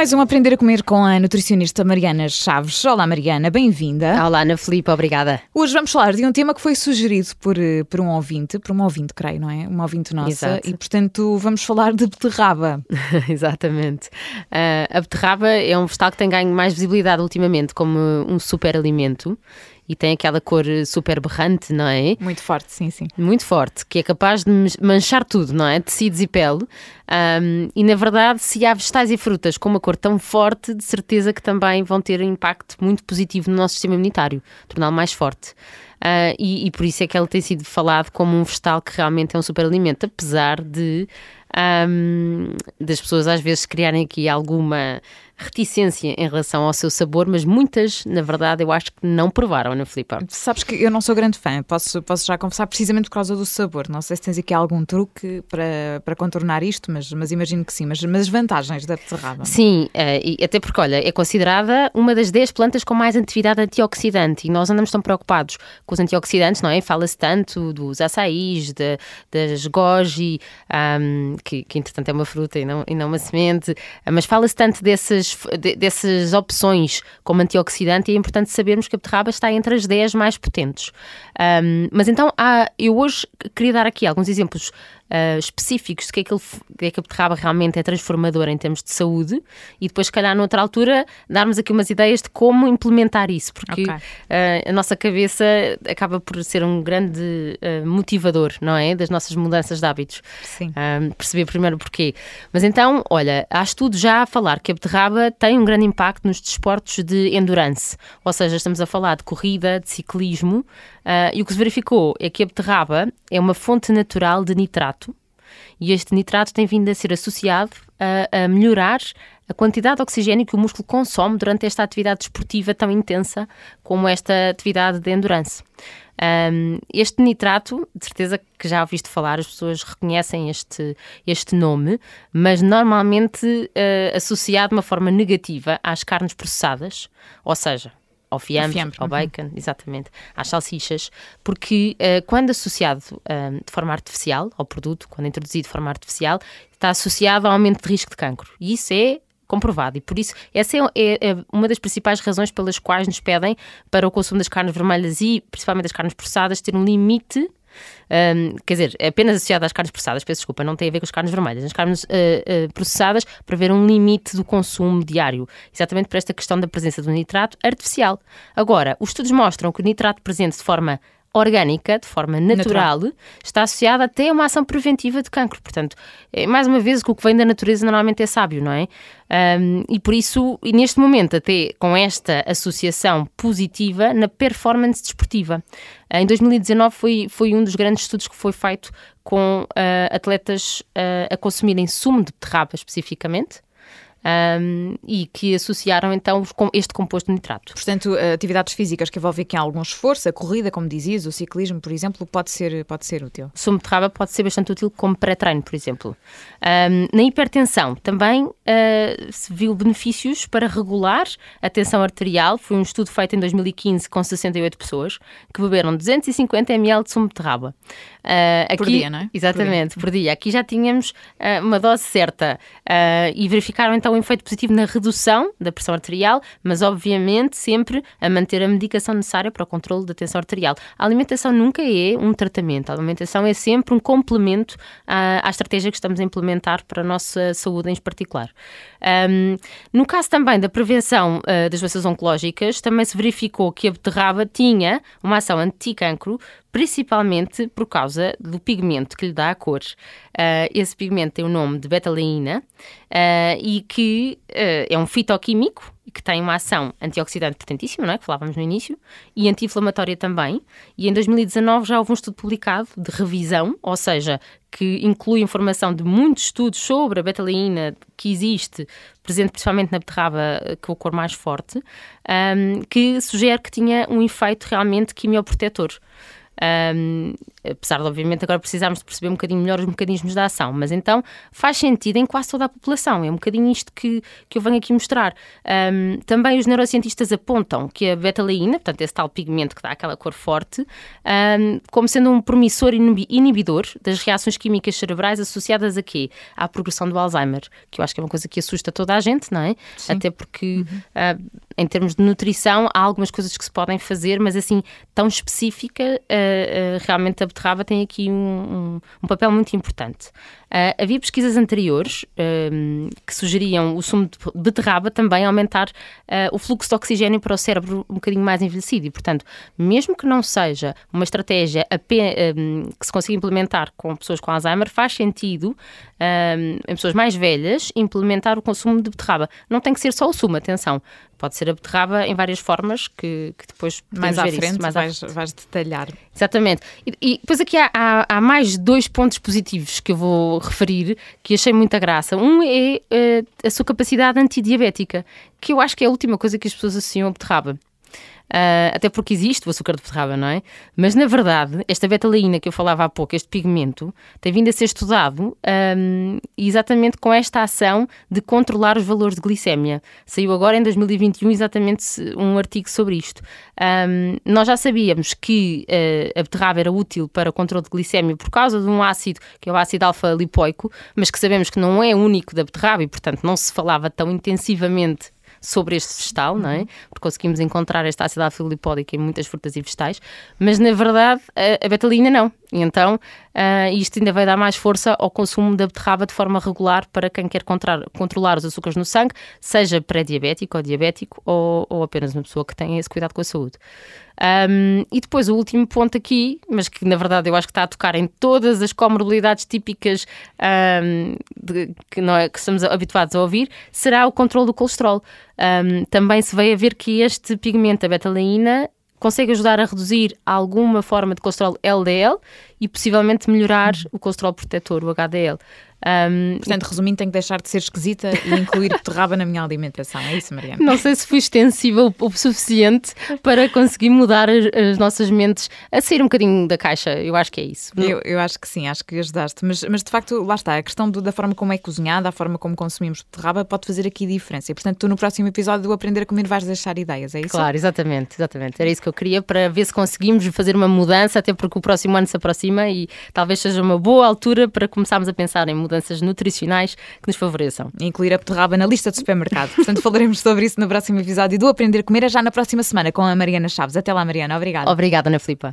Mais um Aprender a Comer com a nutricionista Mariana Chaves. Olá, Mariana, bem-vinda. Olá, Ana Filipe, obrigada. Hoje vamos falar de um tema que foi sugerido por, eh, por um ouvinte, por uma ouvinte, creio, não é? Uma ouvinte nossa. Exato. E, portanto, vamos falar de beterraba. Exatamente. Uh, a beterraba é um vegetal que tem ganho mais visibilidade ultimamente como um super alimento e tem aquela cor super berrante, não é? Muito forte, sim, sim. Muito forte, que é capaz de manchar tudo, não é? Tecidos e pele. Um, e na verdade, se há vegetais e frutas com uma cor tão forte, de certeza que também vão ter um impacto muito positivo no nosso sistema imunitário, torná-lo mais forte. Uh, e, e, por isso é que ele tem sido falado como um vegetal que realmente é um superalimento, apesar de um, das pessoas às vezes criarem aqui alguma reticência em relação ao seu sabor, mas muitas, na verdade, eu acho que não provaram, Ana Filipa. Sabes que eu não sou grande fã, posso, posso já confessar, precisamente por causa do sabor. Não sei se tens aqui algum truque para, para contornar isto, mas, mas imagino que sim. Mas, mas as vantagens da beterraba? Sim, uh, até porque, olha, é considerada uma das 10 plantas com mais atividade antioxidante e nós andamos tão preocupados com os antioxidantes, não é? Fala-se tanto dos açaís, de, das goji, um, que, que entretanto é uma fruta e não, e não uma semente, mas fala-se tanto desses dessas opções como antioxidante é importante sabermos que a beterraba está entre as 10 mais potentes. Um, mas então, há, eu hoje queria dar aqui alguns exemplos uh, específicos de que, é que, ele, que é que a beterraba realmente é transformadora em termos de saúde e depois, se calhar, noutra altura, darmos aqui umas ideias de como implementar isso, porque okay. uh, a nossa cabeça acaba por ser um grande uh, motivador, não é? Das nossas mudanças de hábitos. Sim. perceber primeiro porquê. Mas então, olha, há estudos já a falar que a beterraba tem um grande impacto nos desportos de endurance, ou seja, estamos a falar de corrida, de ciclismo, Uh, e o que se verificou é que a beterraba é uma fonte natural de nitrato e este nitrato tem vindo a ser associado a, a melhorar a quantidade de oxigênio que o músculo consome durante esta atividade esportiva tão intensa como esta atividade de endurance. Um, este nitrato, de certeza que já ouviste falar, as pessoas reconhecem este, este nome, mas normalmente uh, associado de uma forma negativa às carnes processadas, ou seja, ao fiambre, fiambre. ao bacon, uhum. exatamente, às salsichas, porque uh, quando associado uh, de forma artificial ao produto, quando introduzido de forma artificial, está associado ao aumento de risco de cancro. E isso é comprovado. E por isso, essa é, é, é, uma das principais razões pelas quais nos pedem para o consumo das carnes vermelhas e principalmente das carnes processadas ter um limite um, quer dizer, apenas associado às carnes processadas, peço desculpa, não tem a ver com as carnes vermelhas, as carnes uh, uh, processadas para ver um limite do consumo diário, exatamente por esta questão da presença do nitrato artificial. Agora, os estudos mostram que o nitrato presente de forma orgânica, de forma natural, natural, está associada até a uma ação preventiva de cancro. Portanto, é, mais uma vez, o que vem da natureza normalmente é sábio, não é? Um, e por isso, e neste momento, até com esta associação positiva na performance desportiva. Em 2019 foi, foi um dos grandes estudos que foi feito com uh, atletas uh, a consumirem sumo de beterraba especificamente um, e que associaram então este composto nitrato. Portanto, atividades físicas que envolvem aqui algum esforço, a corrida, como dizias, o ciclismo, por exemplo, pode ser, pode ser útil. Sumo de raba pode ser bastante útil como pré-treino, por exemplo. Um, na hipertensão também uh, se viu benefícios para regular a tensão arterial. Foi um estudo feito em 2015 com 68 pessoas que beberam 250 ml de sumo de raba. Uh, aqui, por dia, não é? Exatamente, por dia. Por dia. Aqui já tínhamos uh, uma dose certa e verificaram então um efeito positivo na redução da pressão arterial, mas obviamente sempre a manter a medicação necessária para o controle da tensão arterial. A alimentação nunca é um tratamento, a alimentação é sempre um complemento à, à estratégia que estamos a implementar para a nossa saúde em particular. Um, no caso também da prevenção uh, das doenças oncológicas, também se verificou que a beterraba tinha uma ação anticancro principalmente por causa do pigmento que lhe dá a cor. Uh, esse pigmento tem o nome de betalaína uh, e que uh, é um fitoquímico que tem uma ação antioxidante potentíssima, não é? que falávamos no início, e anti-inflamatória também. E em 2019 já houve um estudo publicado de revisão, ou seja, que inclui informação de muitos estudos sobre a betalaína que existe, presente principalmente na beterraba, com a cor mais forte, um, que sugere que tinha um efeito realmente quimioprotetor. Um, apesar de, obviamente, agora precisarmos de perceber um bocadinho melhor os mecanismos da ação, mas então faz sentido em quase toda a população. É um bocadinho isto que, que eu venho aqui mostrar. Um, também os neurocientistas apontam que a betalaína, portanto, esse tal pigmento que dá aquela cor forte, um, como sendo um promissor inibidor das reações químicas cerebrais associadas a quê? À progressão do Alzheimer, que eu acho que é uma coisa que assusta toda a gente, não é? Sim. Até porque, uhum. uh, em termos de nutrição, há algumas coisas que se podem fazer, mas assim, tão específica, uh, uh, realmente a beterraba tem aqui um, um, um papel muito importante. Uh, havia pesquisas anteriores uh, que sugeriam o sumo de beterraba também aumentar uh, o fluxo de oxigênio para o cérebro um bocadinho mais envelhecido e, portanto, mesmo que não seja uma estratégia que se consiga implementar com pessoas com Alzheimer, faz sentido em pessoas mais velhas implementar o consumo de beterraba. Não tem que ser só o sumo, atenção. Pode ser a beterraba em várias formas que, que depois mais à frente isso, mais vais, à... vais detalhar. Exatamente. E, e depois aqui há, há, há mais dois pontos positivos que eu vou referir, que achei muita graça. Um é uh, a sua capacidade antidiabética, que eu acho que é a última coisa que as pessoas associam a beterraba. Uh, até porque existe o açúcar de beterraba, não é? Mas na verdade, esta betalaína que eu falava há pouco, este pigmento, tem vindo a ser estudado um, exatamente com esta ação de controlar os valores de glicémia. Saiu agora em 2021 exatamente um artigo sobre isto. Um, nós já sabíamos que uh, a beterraba era útil para o controle de glicémia por causa de um ácido, que é o ácido alfa-lipoico, mas que sabemos que não é único da beterraba e, portanto, não se falava tão intensivamente sobre este vegetal, não é? Uhum. Porque conseguimos encontrar esta ácido lipódica em muitas frutas e vegetais, mas na verdade a, a betalina não. E então uh, isto ainda vai dar mais força ao consumo da beterraba de forma regular para quem quer controlar os açúcares no sangue, seja pré-diabético ou diabético ou, ou apenas uma pessoa que tenha esse cuidado com a saúde. Um, e depois o último ponto aqui, mas que na verdade eu acho que está a tocar em todas as comorbilidades típicas um, de, que, não é, que estamos habituados a ouvir, será o controle do colesterol. Um, também se veio a ver que este pigmento, a betalaína, consegue ajudar a reduzir alguma forma de colesterol LDL e possivelmente melhorar o colesterol protetor, o HDL. Um, Portanto, resumindo, tenho que deixar de ser esquisita e incluir beterraba na minha alimentação. É isso, Mariana? Não sei se fui extensível o suficiente para conseguir mudar as, as, nossas mentes a sair um bocadinho da caixa. Eu acho que é isso. Eu, eu acho que sim, acho que ajudaste. Mas, mas de facto, lá está, a questão do, da forma como é cozinhada, a forma como consumimos beterraba pode fazer aqui diferença. E, portanto, tu no próximo episódio do Aprender a Comer vais deixar ideias, é isso? Claro, exatamente, exatamente. Era isso que eu queria para ver se conseguimos fazer uma mudança, até porque o próximo ano se aproxima e talvez seja uma boa altura para começarmos a pensar em mudanças nutricionais que nos favoreçam. Incluir a beterraba na lista de supermercado. Portanto, falaremos sobre isso no próximo episódio do Aprender a Comer, já na próxima semana com a Mariana Chaves. Até lá, Mariana. Obrigada. Obrigada, Ana Filipa.